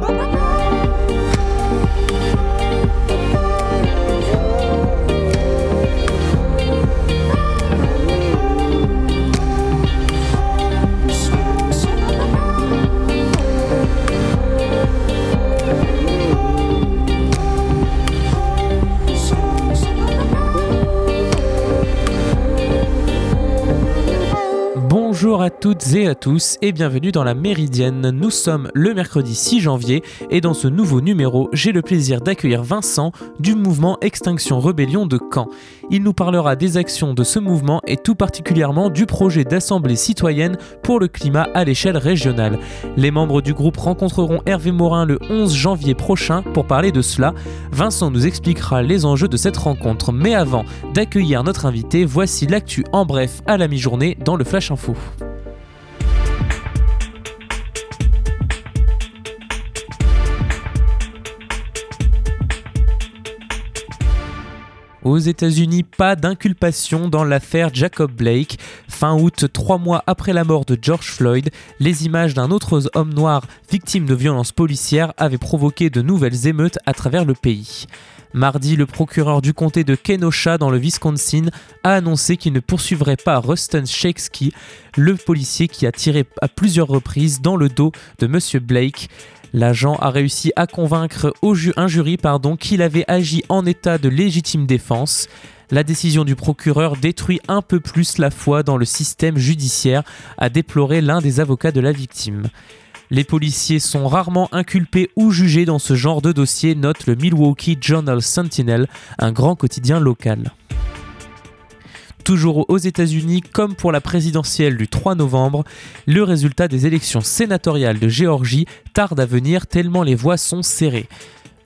ba ba Bonjour à toutes et à tous et bienvenue dans la Méridienne. Nous sommes le mercredi 6 janvier et dans ce nouveau numéro, j'ai le plaisir d'accueillir Vincent du mouvement Extinction Rebellion de Caen. Il nous parlera des actions de ce mouvement et tout particulièrement du projet d'assemblée citoyenne pour le climat à l'échelle régionale. Les membres du groupe rencontreront Hervé Morin le 11 janvier prochain pour parler de cela. Vincent nous expliquera les enjeux de cette rencontre, mais avant d'accueillir notre invité, voici l'actu en bref à la mi-journée dans le Flash Info. Aux États-Unis, pas d'inculpation dans l'affaire Jacob Blake. Fin août, trois mois après la mort de George Floyd, les images d'un autre homme noir victime de violences policières avaient provoqué de nouvelles émeutes à travers le pays. Mardi, le procureur du comté de Kenosha dans le Wisconsin a annoncé qu'il ne poursuivrait pas Ruston Shakespeare, le policier qui a tiré à plusieurs reprises dans le dos de M. Blake. L'agent a réussi à convaincre un jury qu'il avait agi en état de légitime défense. La décision du procureur détruit un peu plus la foi dans le système judiciaire, a déploré l'un des avocats de la victime. Les policiers sont rarement inculpés ou jugés dans ce genre de dossier, note le Milwaukee Journal Sentinel, un grand quotidien local. Toujours aux États-Unis, comme pour la présidentielle du 3 novembre, le résultat des élections sénatoriales de Géorgie tarde à venir tellement les voix sont serrées.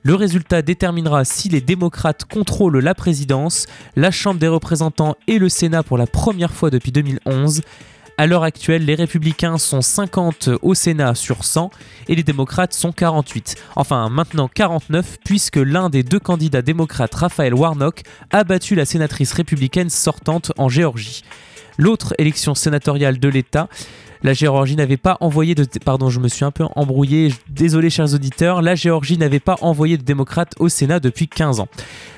Le résultat déterminera si les démocrates contrôlent la présidence, la Chambre des représentants et le Sénat pour la première fois depuis 2011. À l'heure actuelle, les républicains sont 50 au Sénat sur 100 et les démocrates sont 48. Enfin, maintenant 49 puisque l'un des deux candidats démocrates, Raphaël Warnock, a battu la sénatrice républicaine sortante en Géorgie. L'autre élection sénatoriale de l'État la Géorgie n'avait pas envoyé de... Pardon, je suis un peu embrouillé. Désolé, chers auditeurs. La Géorgie n'avait pas envoyé de démocrates au Sénat depuis 15 ans.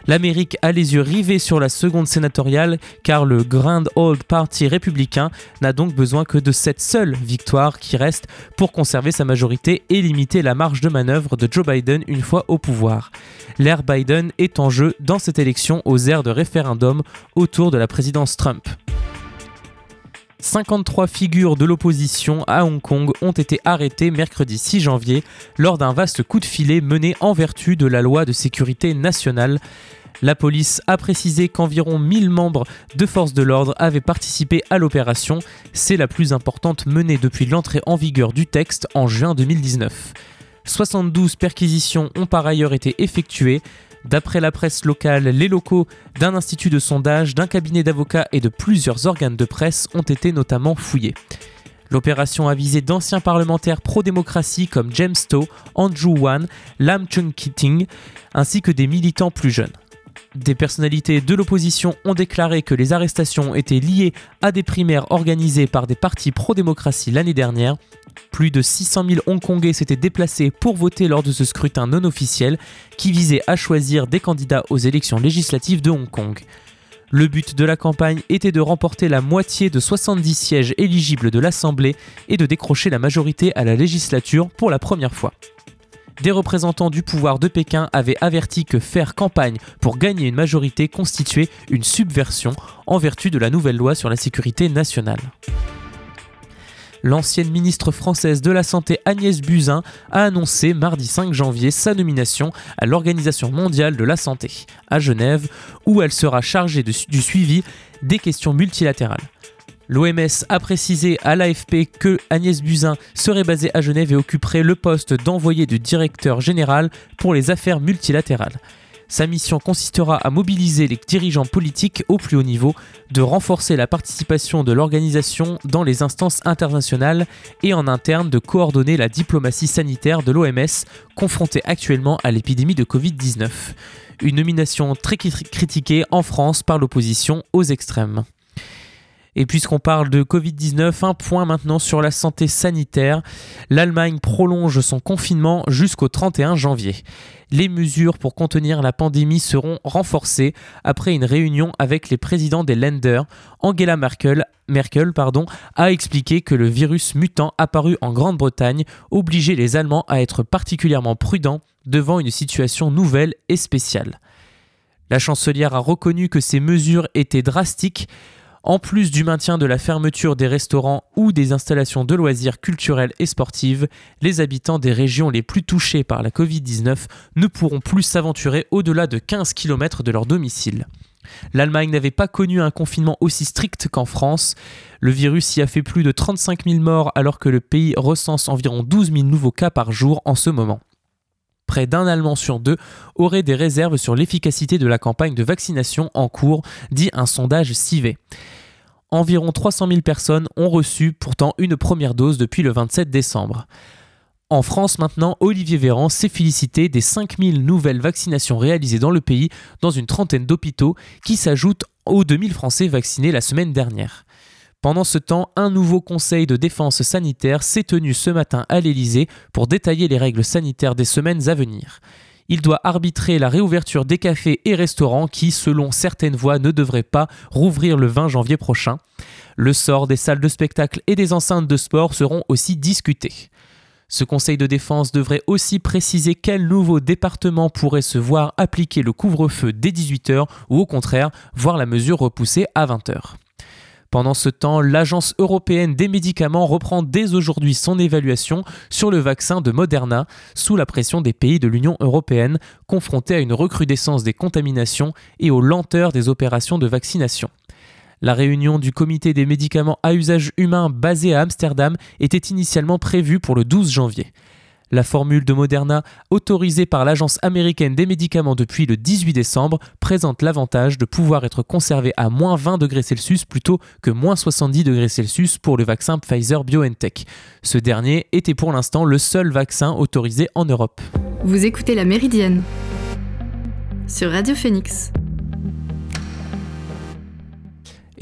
L'Amérique a les yeux rivés sur la seconde sénatoriale car le Grand Old Party républicain n'a donc besoin que de cette seule victoire qui reste pour conserver sa majorité et limiter la marge de manœuvre de Joe Biden une fois au pouvoir. L'ère Biden est en jeu dans cette élection aux airs de référendum autour de la présidence Trump. 53 figures de l'opposition à Hong Kong ont été arrêtées mercredi 6 janvier lors d'un vaste coup de filet mené en vertu de la loi de sécurité nationale. La police a précisé qu'environ 1000 membres de forces de l'ordre avaient participé à l'opération. C'est la plus importante menée depuis l'entrée en vigueur du texte en juin 2019. 72 perquisitions ont par ailleurs été effectuées. D'après la presse locale, les locaux d'un institut de sondage, d'un cabinet d'avocats et de plusieurs organes de presse ont été notamment fouillés. L'opération a visé d'anciens parlementaires pro-démocratie comme James Stowe, Andrew Wan, Lam Chung-Kiting, ainsi que des militants plus jeunes. Des personnalités de l'opposition ont déclaré que les arrestations étaient liées à des primaires organisées par des partis pro-démocratie l'année dernière. Plus de 600 000 Hongkongais s'étaient déplacés pour voter lors de ce scrutin non officiel qui visait à choisir des candidats aux élections législatives de Hong Kong. Le but de la campagne était de remporter la moitié de 70 sièges éligibles de l'Assemblée et de décrocher la majorité à la législature pour la première fois. Des représentants du pouvoir de Pékin avaient averti que faire campagne pour gagner une majorité constituait une subversion en vertu de la nouvelle loi sur la sécurité nationale. L'ancienne ministre française de la Santé Agnès Buzyn a annoncé mardi 5 janvier sa nomination à l'Organisation mondiale de la santé, à Genève, où elle sera chargée du suivi des questions multilatérales. L'OMS a précisé à l'AFP que Agnès Buzyn serait basée à Genève et occuperait le poste d'envoyé du directeur général pour les affaires multilatérales. Sa mission consistera à mobiliser les dirigeants politiques au plus haut niveau, de renforcer la participation de l'organisation dans les instances internationales et en interne de coordonner la diplomatie sanitaire de l'OMS confrontée actuellement à l'épidémie de Covid-19. Une nomination très critiquée en France par l'opposition aux extrêmes. Et puisqu'on parle de Covid-19, un point maintenant sur la santé sanitaire. L'Allemagne prolonge son confinement jusqu'au 31 janvier. Les mesures pour contenir la pandémie seront renforcées après une réunion avec les présidents des Länder. Angela Merkel, Merkel pardon, a expliqué que le virus mutant apparu en Grande-Bretagne obligeait les Allemands à être particulièrement prudents devant une situation nouvelle et spéciale. La chancelière a reconnu que ces mesures étaient drastiques en plus du maintien de la fermeture des restaurants ou des installations de loisirs culturels et sportives, les habitants des régions les plus touchées par la Covid-19 ne pourront plus s'aventurer au-delà de 15 km de leur domicile. L'Allemagne n'avait pas connu un confinement aussi strict qu'en France. Le virus y a fait plus de 35 000 morts alors que le pays recense environ 12 000 nouveaux cas par jour en ce moment près d'un Allemand sur deux aurait des réserves sur l'efficacité de la campagne de vaccination en cours, dit un sondage CIVE. Environ 300 000 personnes ont reçu pourtant une première dose depuis le 27 décembre. En France maintenant, Olivier Véran s'est félicité des 5000 nouvelles vaccinations réalisées dans le pays dans une trentaine d'hôpitaux qui s'ajoutent aux 2000 Français vaccinés la semaine dernière. Pendant ce temps, un nouveau conseil de défense sanitaire s'est tenu ce matin à l'Élysée pour détailler les règles sanitaires des semaines à venir. Il doit arbitrer la réouverture des cafés et restaurants qui, selon certaines voix, ne devraient pas rouvrir le 20 janvier prochain. Le sort des salles de spectacle et des enceintes de sport seront aussi discutés. Ce conseil de défense devrait aussi préciser quel nouveau département pourrait se voir appliquer le couvre-feu dès 18h ou au contraire voir la mesure repoussée à 20h. Pendant ce temps, l'Agence européenne des médicaments reprend dès aujourd'hui son évaluation sur le vaccin de Moderna, sous la pression des pays de l'Union européenne, confrontés à une recrudescence des contaminations et aux lenteurs des opérations de vaccination. La réunion du comité des médicaments à usage humain basé à Amsterdam était initialement prévue pour le 12 janvier. La formule de Moderna, autorisée par l'Agence américaine des médicaments depuis le 18 décembre, présente l'avantage de pouvoir être conservée à moins 20 degrés Celsius plutôt que moins 70 degrés Celsius pour le vaccin Pfizer BioNTech. Ce dernier était pour l'instant le seul vaccin autorisé en Europe. Vous écoutez La Méridienne sur Radio Phoenix.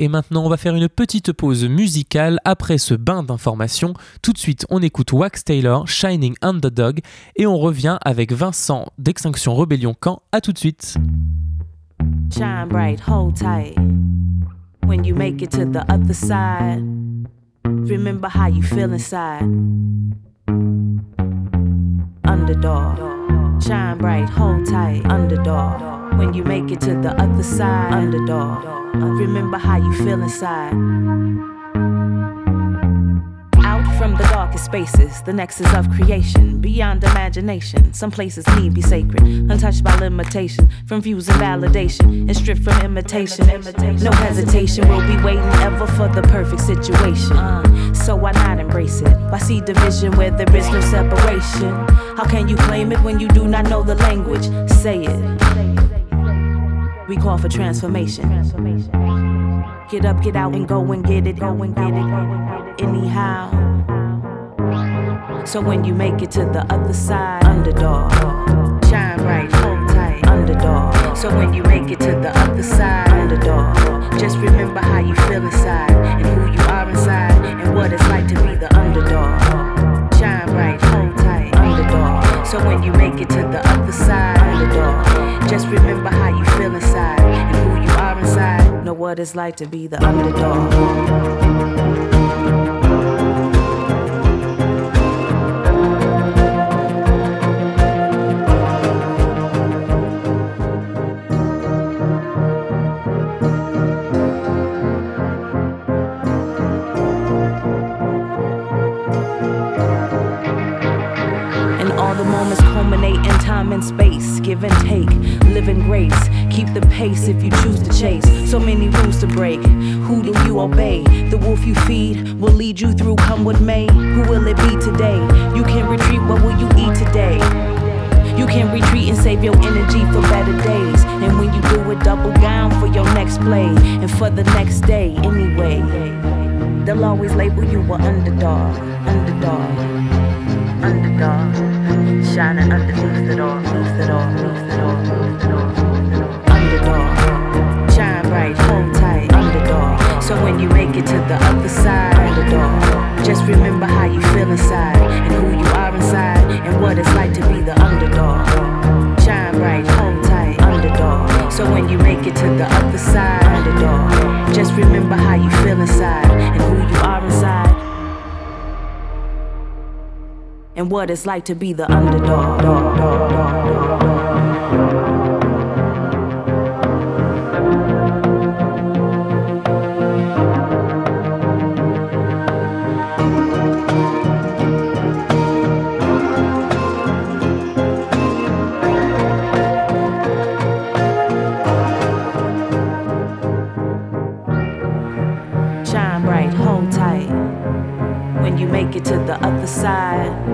Et maintenant, on va faire une petite pause musicale après ce bain d'informations. Tout de suite, on écoute Wax Taylor, Shining Underdog, et on revient avec Vincent d'Extinction Rebellion Camp. À tout de suite. Shine bright, hold tight. When you make it to the other side, remember how you feel inside. Underdog. Shine bright, hold tight. Underdog. When you make it to the other side, underdog. Remember how you feel inside. Out from the darkest spaces, the nexus of creation, beyond imagination. Some places need be sacred, untouched by limitation, from views and validation, and stripped from imitation. No hesitation, we'll be waiting ever for the perfect situation. Uh, so why not embrace it? Why see division where there is no separation? How can you claim it when you do not know the language? Say it. We call for transformation. Get up, get out, and go and get it, go and get it. Anyhow. So when you make it to the other side, underdog, shine bright, hold tight, underdog. So when you make it to the other side, underdog, just remember how you feel inside and who you are it's like to be the underdog. stay anyway. They'll always label you an underdog, underdog, underdog. Shining underneath it all, neath it all, neath it all. Underdog, shine bright, hold tight, underdog. So when you make it to the other side, underdog, just remember how you feel inside and who you are inside and what it's like to be the underdog. So when you make it to the other side, underdog, just remember how you feel inside and who you are inside. And what it's like to be the underdog. Shine other side,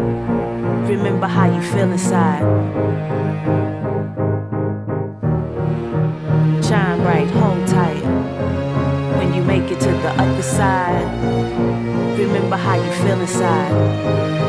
remember how you feel inside. Shine bright, hold tight. When you make it to the other side, remember how you feel inside.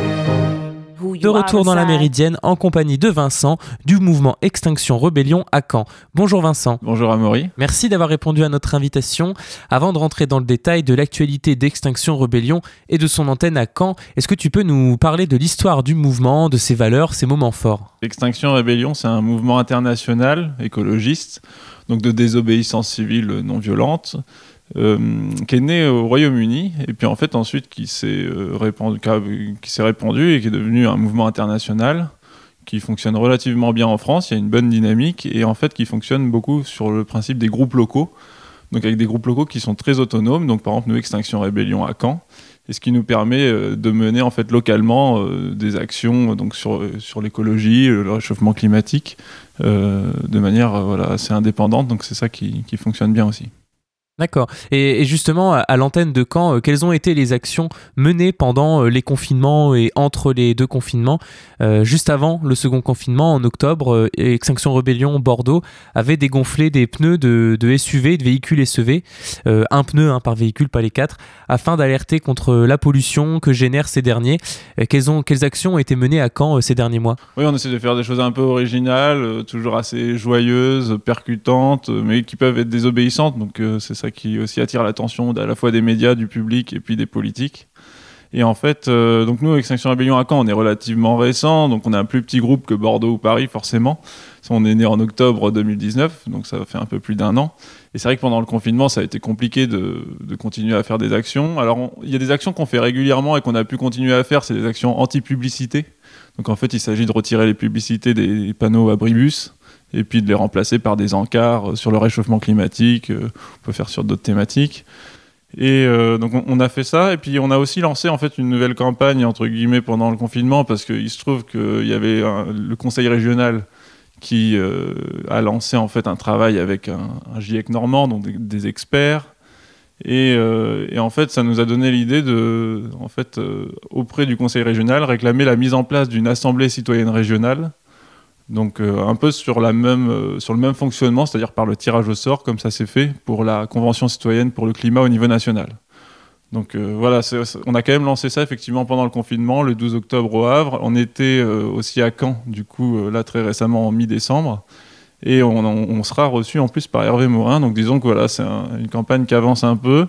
De retour dans la. Méridienne en compagnie de Vincent du mouvement Extinction Rebellion à Caen. Bonjour Vincent. Bonjour Amaury. Merci d'avoir répondu à notre invitation. Avant de rentrer dans le détail de l'actualité d'Extinction Rebellion et de son antenne à Caen, est-ce que tu peux nous parler de l'histoire du mouvement, de ses valeurs, ses moments forts? Extinction Rébellion, c'est un mouvement international écologiste, donc de désobéissance civile non violente, euh, qui est né au Royaume-Uni et puis en fait ensuite qui s'est euh, répandu, répandu et qui est devenu un mouvement international qui fonctionne relativement bien en France. Il y a une bonne dynamique et en fait qui fonctionne beaucoup sur le principe des groupes locaux. Donc avec des groupes locaux qui sont très autonomes. Donc par exemple nous Extinction Rébellion à Caen. Et ce qui nous permet euh, de mener en fait localement des actions donc sur, sur l'écologie, le réchauffement climatique, de manière voilà, assez indépendante. Donc c'est ça qui, qui fonctionne bien aussi. D'accord. Et, justement, à, l'antenne de Caen, euh, quelles ont été les actions menées pendant euh, les confinements et entre les deux confinements? Euh, Juste avant le second confinement, en octobre, Extinction Rebellion Bordeaux avait dégonflé des pneus de, SUV, de véhicules SUV, euh, un pneu hein, par véhicule, pas les quatre, afin d'alerter contre la pollution que génèrent ces derniers. Quelles, ont, quelles actions ont été menées à Caen ces derniers mois? Oui, on essaie de faire des choses un peu originales, toujours assez joyeuses, percutantes, mais qui peuvent être désobéissantes. Donc c'est ça qui aussi attire l'attention à la fois des médias, du public et puis des politiques. Et en fait, euh, donc nous, Extinction Rebellion à Caen, on est relativement récent, donc on est un plus petit groupe que Bordeaux ou Paris, forcément. On est né en octobre 2019, donc ça fait un peu plus d'un an. Et c'est vrai que pendant le confinement, ça a été compliqué de, de continuer à faire des actions. Alors, il y a des actions qu'on fait régulièrement et qu'on a pu continuer à faire, c'est des actions anti-publicité. Donc en fait, il s'agit de retirer les publicités des panneaux abribus et puis de les remplacer par des encarts euh, sur le réchauffement climatique. euh, on peut faire sur d'autres thématiques. Et euh, donc on, a fait ça et puis on a aussi lancé en fait une nouvelle campagne entre guillemets pendant le confinement parce qu'il se trouve qu'il y avait le conseil régional qui a lancé en fait un travail avec un, GIEC normand, donc des, experts. Et, et en fait, ça nous a donné l'idée de, en fait, auprès du conseil régional, réclamer la mise en place d'une assemblée citoyenne régionale. Donc euh, un peu euh, sur le même fonctionnement, c'est-à-dire par le tirage au sort, comme ça s'est fait pour la Convention citoyenne pour le climat au niveau national. Donc euh, voilà, on a quand même lancé ça effectivement pendant le confinement, le 12 octobre au Havre. On était aussi à Caen, du coup, là très récemment en mi-décembre. Et on, sera reçu en plus par Hervé Morin. Donc disons que voilà, c'est un- une campagne qui avance un peu.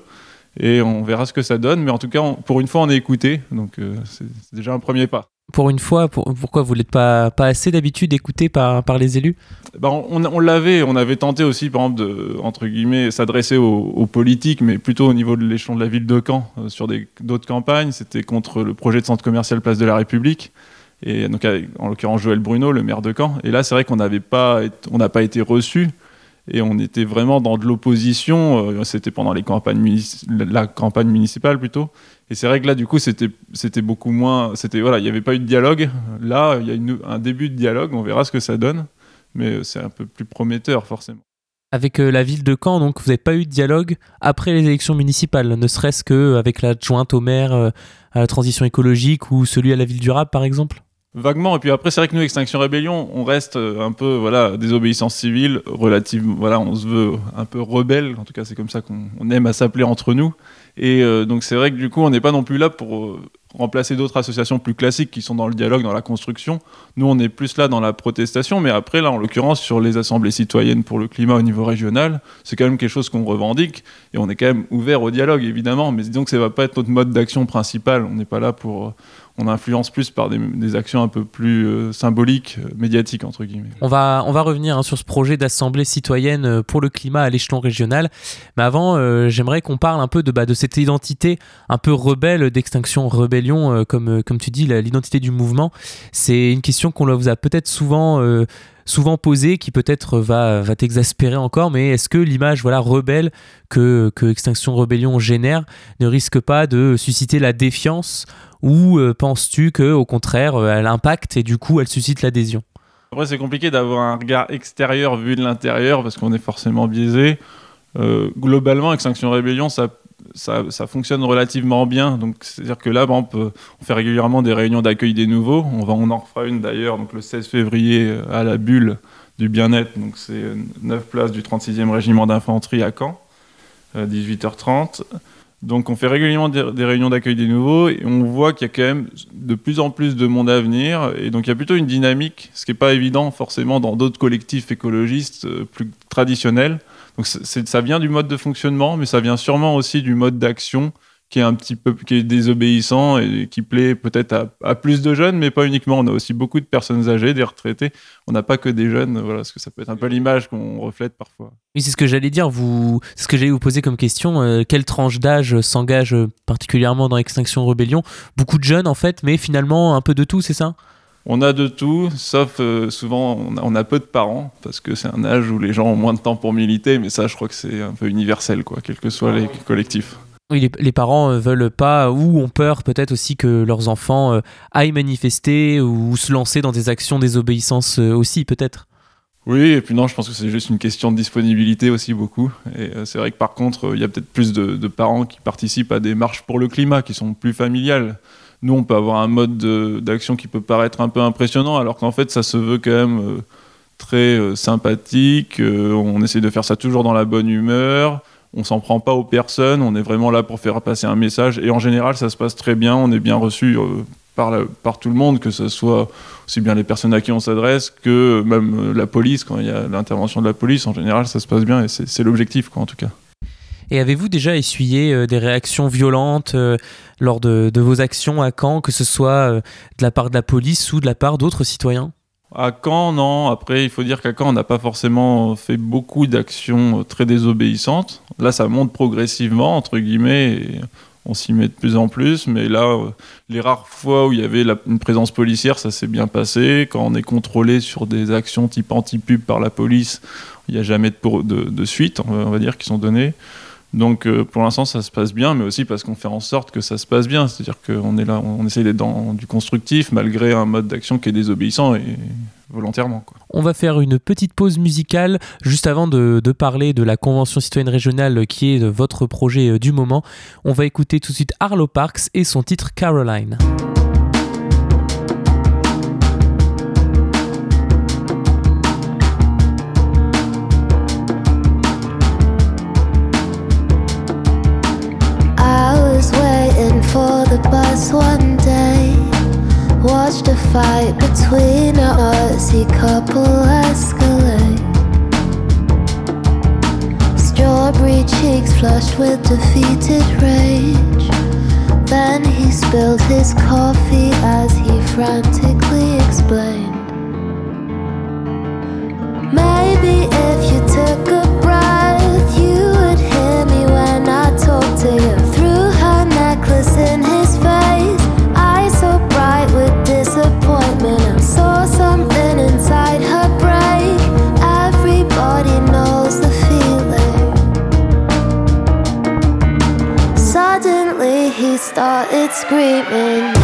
Et on verra ce que ça donne. Mais en tout cas, on- pour une fois, on est écouté. Donc c'est déjà un premier pas. Pour une fois, pour- pourquoi vous n'êtes pas, assez d'habitude écouté par, les élus? Ben, on, l'avait, on avait tenté aussi, par exemple, de, entre guillemets, s'adresser aux, politiques, mais plutôt au niveau de l'échelon de la ville de Caen, euh, sur d'autres campagnes. C'était contre le projet de centre commercial Place de la République. Et donc, en l'occurrence, Joël Bruno, le maire de Caen. Et là, c'est vrai qu'on n'avait pas, on n'a pas été reçu. Et on était vraiment dans de l'opposition. euh, C'était pendant les campagnes la campagne municipale plutôt. Et c'est vrai que là, du coup, c'était c'était beaucoup moins. C'était voilà, il n'y avait pas eu de dialogue. Là, il y a une- un début de dialogue. On verra ce que ça donne mais euh, c'est un peu plus prometteur forcément. Avec euh, la ville de Caen, donc vous n'avez pas eu de dialogue après les élections municipales, ne serait-ce qu'avec l'adjointe au maire euh, à la transition écologique ou celui à la ville durable par exemple? Vaguement, et puis après, c'est vrai que nous, Extinction Rébellion, on reste euh, un peu, voilà, désobéissance civile, relative, voilà, on se veut un peu rebelle, en tout cas, c'est comme ça qu'on on aime à s'appeler entre nous. Et euh, donc c'est vrai que du coup, on n'est pas non plus là pour euh, remplacer d'autres associations plus classiques qui sont dans le dialogue, dans la construction. Nous, on est plus là dans la protestation, mais après, là, en l'occurrence, sur les assemblées citoyennes pour le climat au niveau régional, c'est quand même quelque chose qu'on revendique, et on est quand même ouvert au dialogue, évidemment, mais disons que ça va pas être notre mode d'action principal. On n'est pas là pour on influence plus par des, actions un peu plus euh, symboliques, euh, médiatiques, entre guillemets. On va, revenir hein, sur ce projet d'assemblée citoyenne euh, pour le climat à l'échelon régional. Mais avant, j'aimerais qu'on parle un peu de, bah, de cette identité un peu rebelle d'Extinction Rébellion, comme, comme tu dis, l'identité du mouvement. C'est une question qu'on vous a peut-être souvent souvent posée qui peut-être va, va t'exaspérer encore, mais est-ce que l'image voilà, rebelle que, que Extinction Rebellion génère ne risque pas de susciter la défiance ou euh, penses-tu que au contraire euh, elle impacte et du coup elle suscite l'adhésion? Après c'est compliqué d'avoir un regard extérieur vu de l'intérieur parce qu'on est forcément biaisé. Euh, globalement, Extinction Rébellion, ça, ça, fonctionne relativement bien. Donc, c'est-à-dire que là, on, peut, on fait régulièrement des réunions d'accueil des nouveaux. On, va, on en refera une d'ailleurs, le 16 février à la Bulle du Bien-être. Donc, c'est 9 places du 36e régiment d'infanterie à Caen, 18h30. Donc on fait régulièrement des, réunions d'accueil des nouveaux et on voit qu'il y a quand même de plus en plus de monde à venir et donc il y a plutôt une dynamique, ce qui n'est pas évident forcément dans d'autres collectifs écologistes euh, plus traditionnels. Donc ça vient du mode de fonctionnement, mais ça vient sûrement aussi du mode d'action qui est un petit peu désobéissant et qui plaît peut-être à, plus de jeunes, mais pas uniquement. On a aussi beaucoup de personnes âgées, des retraités. On n'a pas que des jeunes. Voilà, parce que ça peut être un peu l'image qu'on reflète parfois. Oui, c'est ce que j'allais dire. Vous, ce que j'allais vous poser comme question. Euh, quelle tranche d'âge s'engage particulièrement dans Extinction Rebellion? Beaucoup de jeunes en fait, mais finalement un peu de tout, c'est ça? On a de tout, sauf euh, souvent on a, peu de parents, parce que c'est un âge où les gens ont moins de temps pour militer, mais ça je crois que c'est un peu universel, quoi, quels que soient les collectifs. Oui, les, parents euh, veulent pas ou ont peur peut-être aussi que leurs enfants euh, aillent manifester ou se lancer dans des actions désobéissance euh, aussi peut-être. Oui, et puis non, je pense que c'est juste une question de disponibilité aussi beaucoup. Et c'est vrai que par contre, il y a peut-être plus de, parents qui participent à des marches pour le climat, qui sont plus familiales. Nous, on peut avoir un mode d'action qui peut paraître un peu impressionnant, alors qu'en fait, ça se veut quand même très sympathique. on essaie de faire ça toujours dans la bonne humeur on s'en prend pas aux personnes, on est vraiment là pour faire passer un message. Et en général, ça se passe très bien, on est bien reçu euh, par, par tout le monde, que ce soit aussi bien les personnes à qui on s'adresse que même la police, quand il y a l'intervention de la police, en général, ça se passe bien et c'est l'objectif, quoi, en tout cas. Et avez-vous déjà essuyé euh, des réactions violentes euh, lors de, vos actions à Caen, que ce soit de la part de la police ou de la part d'autres citoyens? À Caen, non. Après, il faut dire qu'à Caen, on n'a pas forcément fait beaucoup d'actions très désobéissantes. Là, ça monte progressivement, entre guillemets, et on s'y met de plus en plus. Mais là, euh, les rares fois où il y avait une présence policière, ça s'est bien passé. Quand on est contrôlé sur des actions type anti-pub par la police, il n'y a jamais de suite, on va dire, qui sont données. Donc euh, pour l'instant ça se passe bien, mais aussi parce qu'on fait en sorte que ça se passe bien. C'est-à-dire qu'on est là, on essaie d'être dans du constructif malgré un mode d'action qui est désobéissant et volontairement. On va faire une petite pause musicale juste avant de, de, parler de la Convention citoyenne régionale qui est votre projet euh, du moment. On va écouter tout de suite Arlo Parks et son titre Caroline. Between a Aussie couple escalate Strawberry cheeks flushed with defeated rage. Then he spilled his coffee as he frantically explained. Maybe if you took a screaming.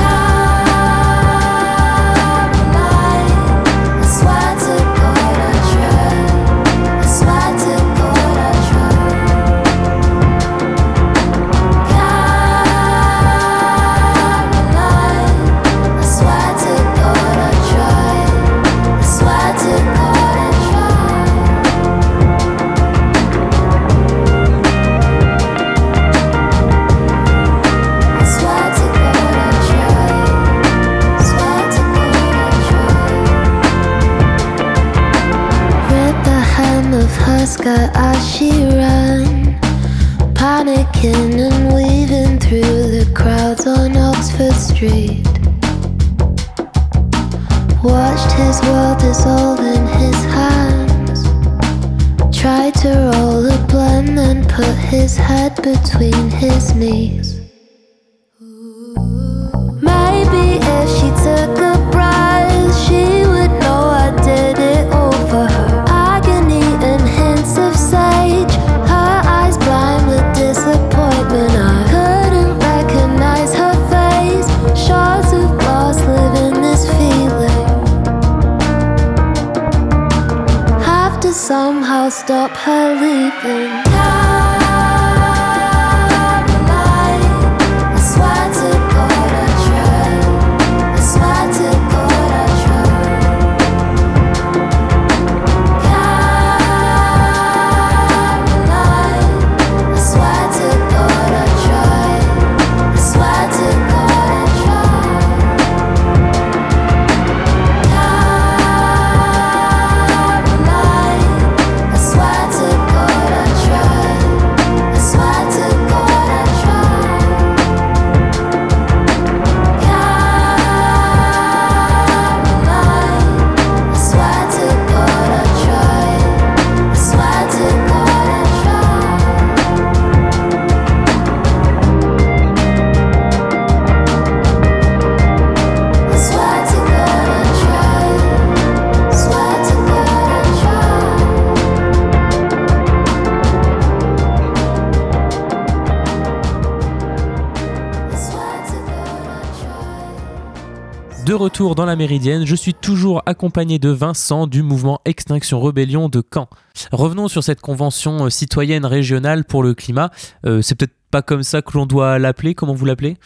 Retour dans la Méridienne, je suis toujours accompagné de Vincent du mouvement Extinction Rebellion de Caen. Revenons sur cette convention euh, citoyenne régionale pour le climat. Euh, c'est peut-être pas comme ça que l'on doit l'appeler, comment vous l'appelez?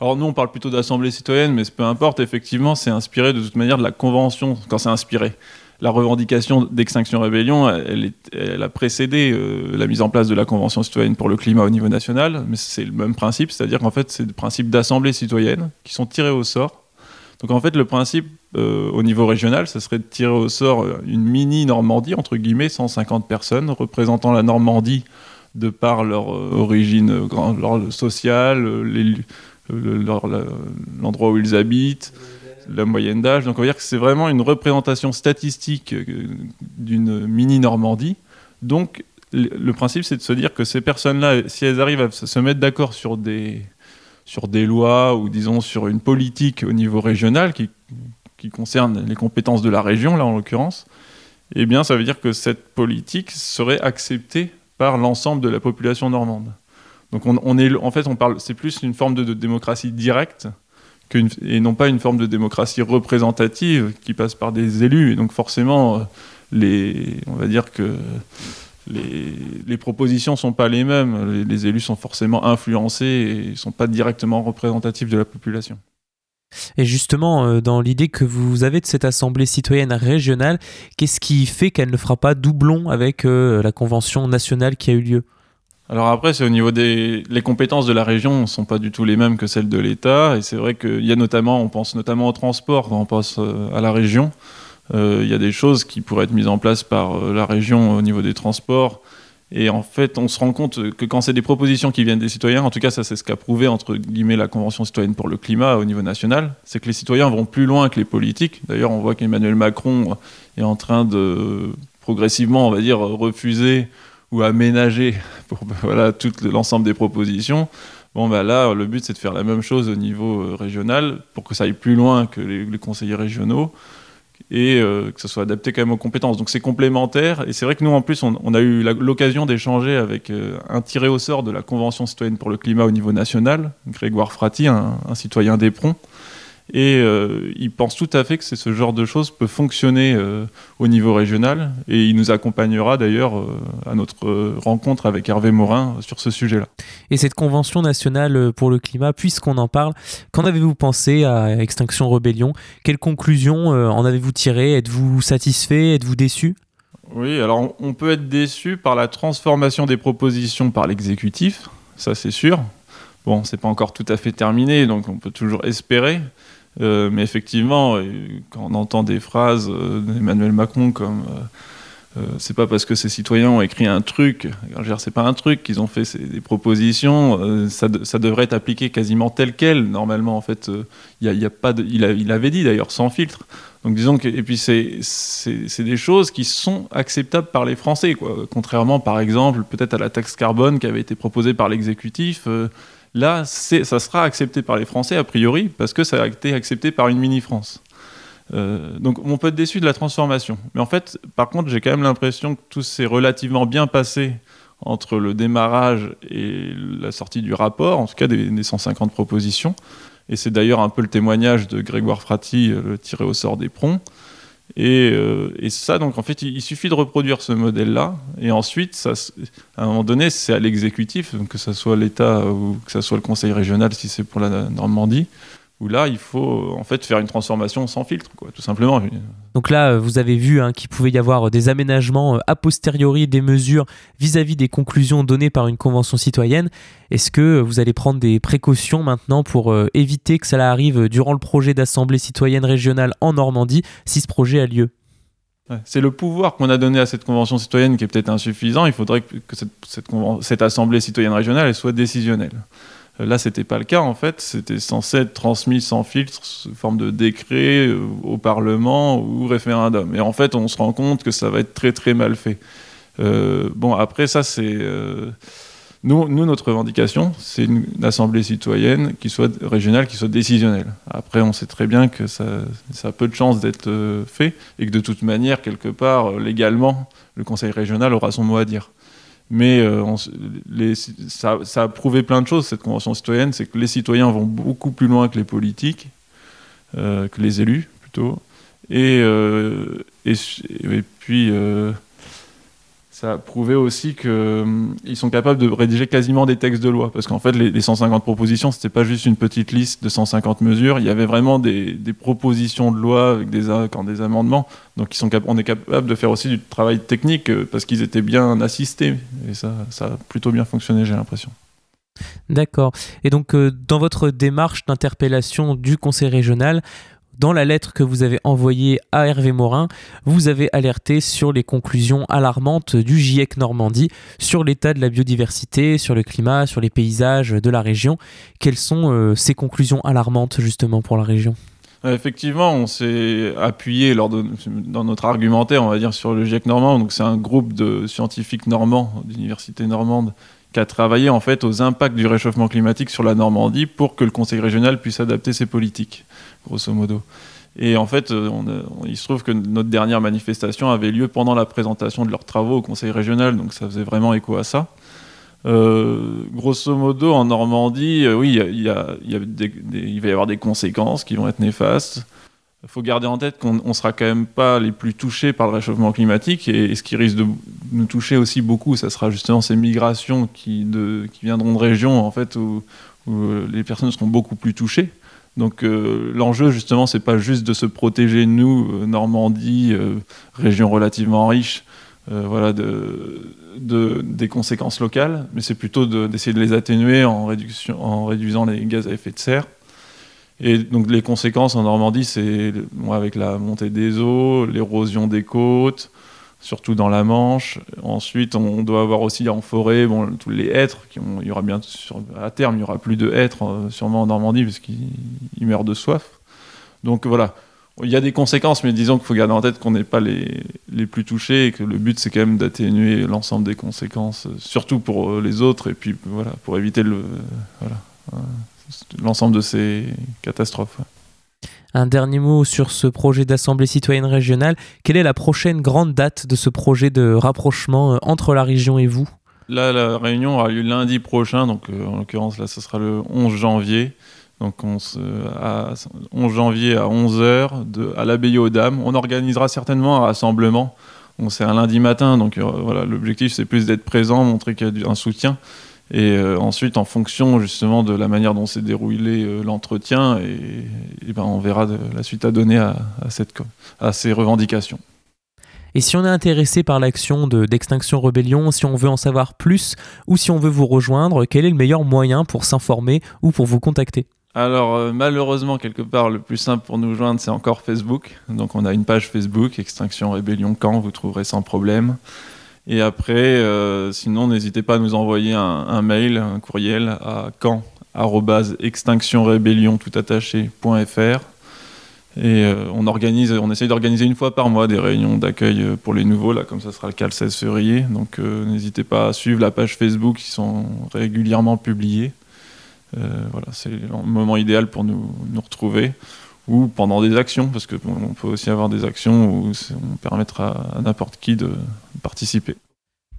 Alors nous, on parle plutôt d'assemblée citoyenne, mais peu importe, effectivement, c'est inspiré de toute manière de la convention, quand c'est inspiré. La revendication d'Extinction Rébellion, elle a précédé euh, la mise en place de la Convention citoyenne pour le climat au niveau national, mais c'est le même principe, c'est-à-dire qu'en fait, c'est le principe d'assemblée citoyenne qui sont tirés au sort. Donc en fait, le principe euh, au niveau régional, ce serait de tirer au sort euh, une mini Normandie, entre guillemets, 150 personnes représentant la Normandie de par leur euh, origine sociale, l'endroit où ils habitent, la moyenne d'âge. Donc on va dire que c'est vraiment une représentation statistique d'une mini Normandie. Donc le principe, c'est de se dire que ces personnes-là, si elles arrivent à se mettre d'accord sur des, sur des lois ou disons sur une politique au niveau régional qui, qui concerne les compétences de la région, là en l'occurrence, eh bien ça veut dire que cette politique serait acceptée par l'ensemble de la population normande. Donc on, est, en fait, on parle, c'est plus une forme de, démocratie directe et non pas une forme de démocratie représentative qui passe par des élus. Et donc forcément, euh, les, on va dire que les, les propositions sont pas les mêmes. Les, les élus sont forcément influencés et sont pas directement représentatifs de la population. Et justement, euh, dans l'idée que vous avez de cette assemblée citoyenne régionale, qu'est-ce qui fait qu'elle ne fera pas doublon avec euh, la convention nationale qui a eu lieu? Alors après, c'est au niveau des les compétences de la région ne sont pas du tout les mêmes que celles de l'État. Et c'est vrai qu'il y a notamment, on pense notamment au transport quand on pense euh, à la région. Euh, Il y a des choses qui pourraient être mises en place par euh, la région au niveau des transports. Et en fait, on se rend compte que quand c'est des propositions qui viennent des citoyens, en tout cas, ça c'est ce qu'a prouvé entre guillemets la Convention citoyenne pour le climat au niveau national, c'est que les citoyens vont plus loin que les politiques. D'ailleurs, on voit qu'Emmanuel Macron est en train de progressivement, on va dire, refuser ou aménager pour voilà, tout l'ensemble des propositions. Bon, bah là, le but, c'est de faire la même chose au niveau euh, régional pour que ça aille plus loin que les, les conseillers régionaux et euh, que ça soit adapté quand même aux compétences. Donc c'est complémentaire. Et c'est vrai que nous, en plus, on, a eu l'occasion d'échanger avec euh, un tiré au sort de la Convention citoyenne pour le climat au niveau national, Grégoire Frati, un, un citoyen d'Éperon. Et euh, il pense tout à fait que c'est ce genre de choses peut fonctionner euh, au niveau régional. Et il nous accompagnera d'ailleurs euh, à notre euh, rencontre avec Hervé Morin sur ce sujet-là. Et cette convention nationale pour le climat, puisqu'on en parle, qu'en avez-vous pensé à Extinction Rebellion? Quelles conclusions en avez-vous tiré? Êtes-vous satisfait? Êtes-vous déçu? Oui, alors on- on peut être déçu par la transformation des propositions par l'exécutif, ça c'est sûr. Bon, c'est pas encore tout à fait terminé, donc on peut toujours espérer. Euh, mais effectivement, euh, quand on entend des phrases euh, d'Emmanuel Macron comme Euh, c'est pas parce que ces citoyens ont écrit un truc, c'est pas un truc qu'ils ont fait des propositions, ça, devrait être appliqué quasiment tel quel normalement en fait. Il y a, pas il, avait dit d'ailleurs sans filtre. Donc disons que et puis c'est des choses qui sont acceptables par les Français quoi. Contrairement par exemple peut-être à la taxe carbone qui avait été proposée par l'exécutif. Là ça sera accepté par les Français a priori parce que ça a été accepté par une mini France. Euh, donc on peut être déçu de la transformation. Mais en fait, par contre, j'ai quand même l'impression que tout s'est relativement bien passé entre le démarrage et la sortie du rapport, en tout cas des, 150 propositions. Et c'est d'ailleurs un peu le témoignage de Grégoire Frati, euh, le tiré au sort des Euh, et, ça, donc en fait, il, suffit de reproduire ce modèle-là. Et ensuite, ça, à un moment donné, c'est à l'exécutif, que ce soit l'État ou que ce soit le Conseil régional, si c'est pour la Normandie, où là, il faut en fait faire une transformation sans filtre, quoi, tout simplement. Donc là, vous avez vu hein, qu'il pouvait y avoir des aménagements euh, a posteriori des mesures vis-à-vis des conclusions données par une convention citoyenne. Est-ce que vous allez prendre des précautions maintenant pour euh, éviter que cela arrive durant le projet d'assemblée citoyenne régionale en Normandie, si ce projet a lieu? C'est le pouvoir qu'on a donné à cette convention citoyenne qui est peut-être insuffisant. Il faudrait que cette, cette, cette assemblée citoyenne régionale elle soit décisionnelle. Là, c'était pas le cas en fait. C'était censé être transmis sans filtre, sous forme de décret euh, au Parlement ou référendum. Et en fait, on se rend compte que ça va être très très mal fait. Euh, bon, après ça, c'est euh, nous, notre revendication, c'est une, assemblée citoyenne qui soit régionale, qui soit décisionnelle. Après, on sait très bien que ça a peu de chances d'être fait et que de toute manière, quelque part, légalement, le Conseil régional aura son mot à dire. Mais euh, les, ça, ça, a prouvé plein de choses, cette convention citoyenne, c'est que les citoyens vont beaucoup plus loin que les politiques, euh, que les élus plutôt. Et, euh, et, et, puis, ça a prouvé aussi qu'ils hum, sont capables de rédiger quasiment des textes de loi. Parce qu'en fait, les, 150 propositions, c'était pas juste une petite liste de 150 mesures. Il y avait vraiment des, propositions de loi avec des, des amendements. Donc, ils sont on est capable de faire aussi du travail technique euh, parce qu'ils étaient bien assistés. Et ça, ça a plutôt bien fonctionné, j'ai l'impression. D'accord. Et donc, euh, dans votre démarche d'interpellation du Conseil régional, dans la lettre que vous avez envoyée à Hervé Morin, vous avez alerté sur les conclusions alarmantes du GIEC Normandie sur l'état de la biodiversité, sur le climat, sur les paysages de la région. Quelles sont euh, ces conclusions alarmantes justement pour la région? Euh, Effectivement, on s'est appuyé lors de, dans notre argumentaire, on va dire, sur le GIEC normand. Donc, c'est un groupe de scientifiques normands d'université normande qui a travaillé en fait aux impacts du réchauffement climatique sur la Normandie pour que le Conseil régional puisse adapter ses politiques, grosso modo. Et en fait, euh, il se trouve que notre dernière manifestation avait lieu pendant la présentation de leurs travaux au Conseil régional, donc ça faisait vraiment écho à ça. Euh, grosso modo, en Normandie, oui, il, va y avoir des conséquences qui vont être néfastes. Il faut garder en tête qu'on ne sera quand même pas les plus touchés par le réchauffement climatique et, ce qui risque de nous toucher aussi beaucoup, ça sera justement ces migrations qui, viendront de régions en fait où, les personnes seront beaucoup plus touchées. Donc euh, l'enjeu justement, c'est pas juste de se protéger nous, euh, Normandie, région relativement riche, voilà, de, de, des conséquences locales, mais c'est plutôt d'essayer de, les atténuer en réduisant les gaz à effet de serre. Et donc les conséquences en Normandie, c'est avec la montée des eaux, l'érosion des côtes, surtout dans la Manche. Ensuite, on doit avoir aussi en forêt bon, tous les hêtres. Il y aura bien à terme, il n'y aura plus de hêtres euh, sûrement en Normandie parce qu'ils meurent de soif. Donc voilà, il y a des conséquences, mais disons qu'il faut garder en tête qu'on n'est pas les, les, plus touchés et que le but c'est quand même d'atténuer l'ensemble des conséquences, euh, surtout pour euh, les autres et puis voilà pour éviter voilà l'ensemble de ces catastrophes. Un dernier mot sur ce projet d'Assemblée citoyenne régionale. Quelle est la prochaine grande date de ce projet de rapprochement euh, entre la région et vous? Là, la réunion aura lieu lundi prochain, donc euh, en l'occurrence, là, ce sera le 11 janvier. Donc, on se, à 11 janvier à 11h à l'abbaye aux Dames. On organisera certainement un rassemblement. c'est un lundi matin, donc euh, voilà, l'objectif, c'est plus d'être présent, montrer qu'il y a un soutien. Et euh, ensuite, en fonction justement de la manière dont s'est déroulé euh, l'entretien, et, ben, on verra la suite à donner à, cette, à ces revendications. Et si on est intéressé par l'action d'Extinction Rebellion, si on veut en savoir plus ou si on veut vous rejoindre, quel est le meilleur moyen pour s'informer ou pour vous contacter? Alors euh, malheureusement, quelque part, le plus simple pour nous joindre, c'est encore Facebook. Donc on a une page Facebook, Extinction Rébellion Camp, vous trouverez sans problème. Et après, euh, sinon, n'hésitez pas à nous envoyer un, mail, un courriel à camp.extinctionrebellion tout attaché.fr. Et euh, on organise, on essaye d'organiser une fois par mois des réunions d'accueil euh, pour les nouveaux, là, comme ça sera le cas le 16 février. Donc n'hésitez pas à suivre la page Facebook, qui sont régulièrement publiées. Voilà, c'est le moment idéal pour nous retrouver. Ou pendant des actions, parce qu'on on peut aussi avoir des actions où on permettra à n'importe qui de participer.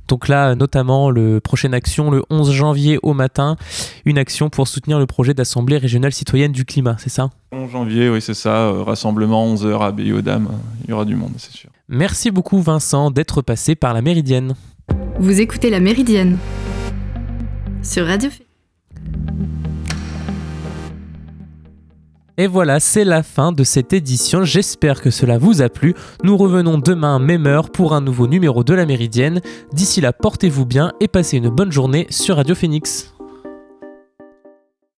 Donc là, notamment, le prochaine action, le 11 janvier au matin, une action pour soutenir le projet d'Assemblée régionale citoyenne du climat, c'est ça? 11 janvier, oui, c'est ça, euh, rassemblement 11h à Bayodam, il y aura du monde, c'est sûr. Merci beaucoup Vincent d'être passé par la Méridienne. Vous écoutez La Méridienne sur Radio Phoenix. Et voilà, c'est la fin de cette édition. J'espère que cela vous a plu. Nous revenons demain, même heure, pour un nouveau numéro de la Méridienne. D'ici là, portez-vous bien et passez une bonne journée sur Radio Phoenix.